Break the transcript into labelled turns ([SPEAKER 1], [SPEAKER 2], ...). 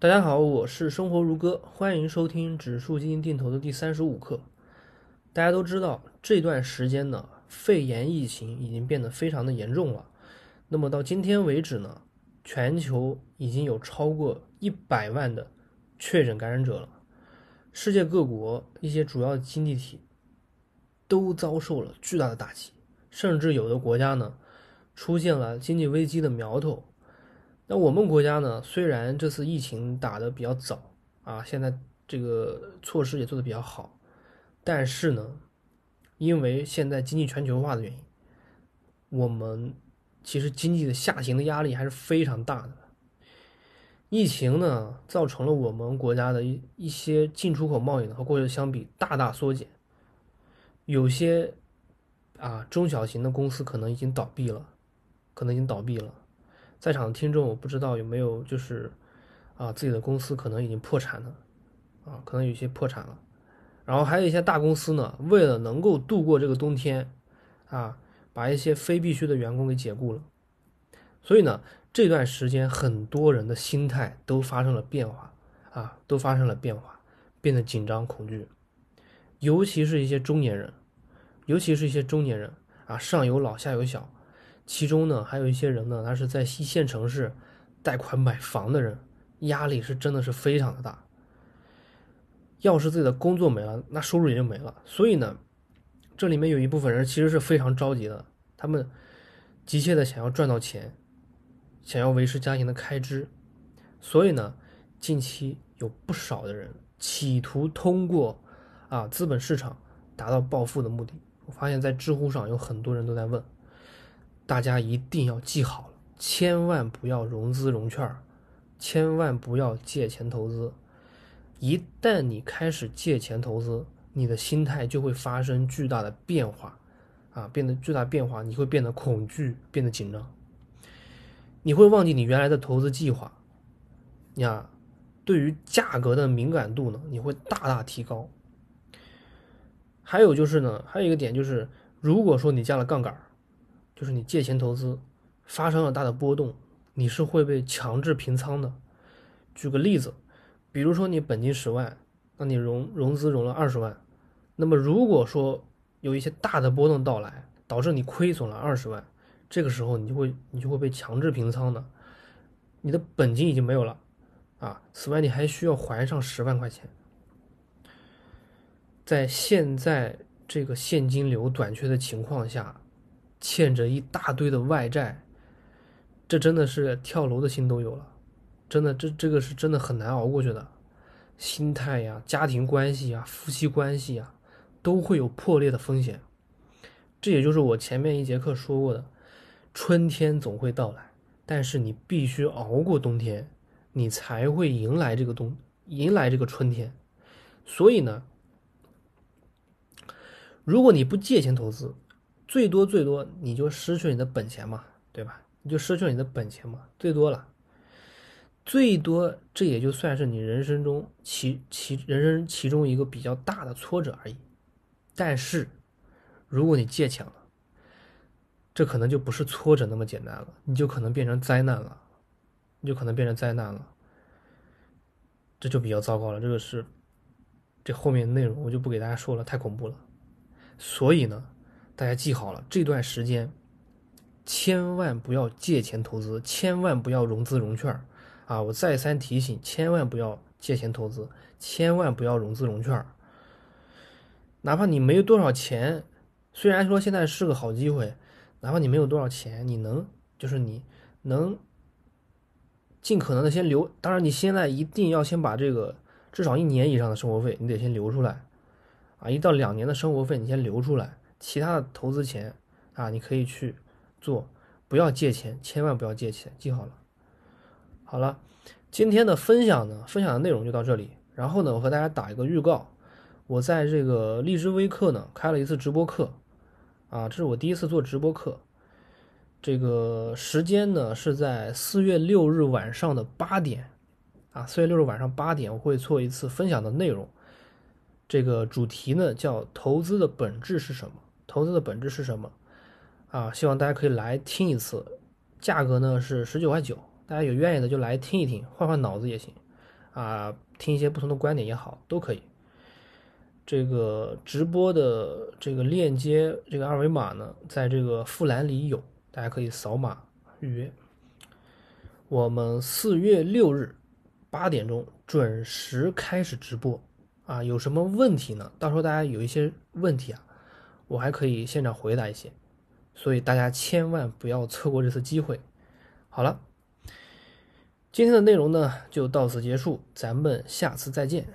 [SPEAKER 1] 大家好，我是生活如歌，欢迎收听指数基金定投的第三十五课。大家都知道，这段时间呢，肺炎疫情已经变得非常的严重了。那么到今天为止呢，全球已经有超过一百万的确诊感染者了。世界各国一些主要经济体都遭受了巨大的打击，甚至有的国家呢，出现了经济危机的苗头。那我们国家呢？虽然这次疫情打得比较早啊，现在这个措施也做得比较好，但是呢，因为现在经济全球化的原因，我们其实经济的下行的压力还是非常大的。疫情呢，造成了我们国家的一一些进出口贸易呢和过去相比大大缩减，有些啊中小型的公司可能已经倒闭了，可能已经倒闭了。在场的听众，我不知道有没有就是啊，自己的公司可能已经破产了，啊，可能有些破产了。然后还有一些大公司呢，为了能够度过这个冬天，啊，把一些非必须的员工给解雇了。所以呢，这段时间很多人的心态都发生了变化，啊，都发生了变化，变得紧张恐惧。尤其是一些中年人，尤其是一些中年人啊，上有老下有小。其中呢，还有一些人呢，他是在一线城市贷款买房的人，压力是真的是非常的大。要是自己的工作没了，那收入也就没了。所以呢，这里面有一部分人其实是非常着急的，他们急切的想要赚到钱，想要维持家庭的开支。所以呢，近期有不少的人企图通过啊资本市场达到暴富的目的。我发现，在知乎上有很多人都在问。大家一定要记好了，千万不要融资融券千万不要借钱投资。一旦你开始借钱投资，你的心态就会发生巨大的变化，啊，变得巨大变化，你会变得恐惧，变得紧张，你会忘记你原来的投资计划，呀，对于价格的敏感度呢，你会大大提高。还有就是呢，还有一个点就是，如果说你加了杠杆就是你借钱投资发生了大的波动，你是会被强制平仓的。举个例子，比如说你本金十万，那你融融资融了二十万，那么如果说有一些大的波动到来，导致你亏损了二十万，这个时候你就会你就会被强制平仓的，你的本金已经没有了啊。此外，你还需要还上十万块钱。在现在这个现金流短缺的情况下。欠着一大堆的外债，这真的是跳楼的心都有了，真的，这这个是真的很难熬过去的，心态呀、家庭关系呀、夫妻关系呀，都会有破裂的风险。这也就是我前面一节课说过的，春天总会到来，但是你必须熬过冬天，你才会迎来这个冬，迎来这个春天。所以呢，如果你不借钱投资，最多最多你就失去你的本钱嘛，对吧？你就失去你的本钱嘛，最多了，最多这也就算是你人生中其其人生其中一个比较大的挫折而已。但是，如果你借钱了，这可能就不是挫折那么简单了，你就可能变成灾难了，你就可能变成灾难了，这就比较糟糕了。这个是这后面内容我就不给大家说了，太恐怖了。所以呢。大家记好了，这段时间千万不要借钱投资，千万不要融资融券啊！我再三提醒，千万不要借钱投资，千万不要融资融券哪怕你没有多少钱，虽然说现在是个好机会，哪怕你没有多少钱，你能就是你能尽可能的先留。当然，你现在一定要先把这个至少一年以上的生活费，你得先留出来啊！一到两年的生活费，你先留出来。其他的投资钱啊，你可以去做，不要借钱，千万不要借钱，记好了。好了，今天的分享呢，分享的内容就到这里。然后呢，我和大家打一个预告，我在这个荔枝微课呢开了一次直播课，啊，这是我第一次做直播课。这个时间呢是在四月六日晚上的八点，啊，四月六日晚上八点我会做一次分享的内容。这个主题呢叫投资的本质是什么？投资的本质是什么？啊，希望大家可以来听一次，价格呢是十九块九，大家有愿意的就来听一听，换换脑子也行。啊，听一些不同的观点也好，都可以。这个直播的这个链接，这个二维码呢，在这个附栏里有，大家可以扫码预约。我们四月六日八点钟准时开始直播啊！有什么问题呢？到时候大家有一些问题啊，我还可以现场回答一些，所以大家千万不要错过这次机会。好了，今天的内容呢就到此结束，咱们下次再见。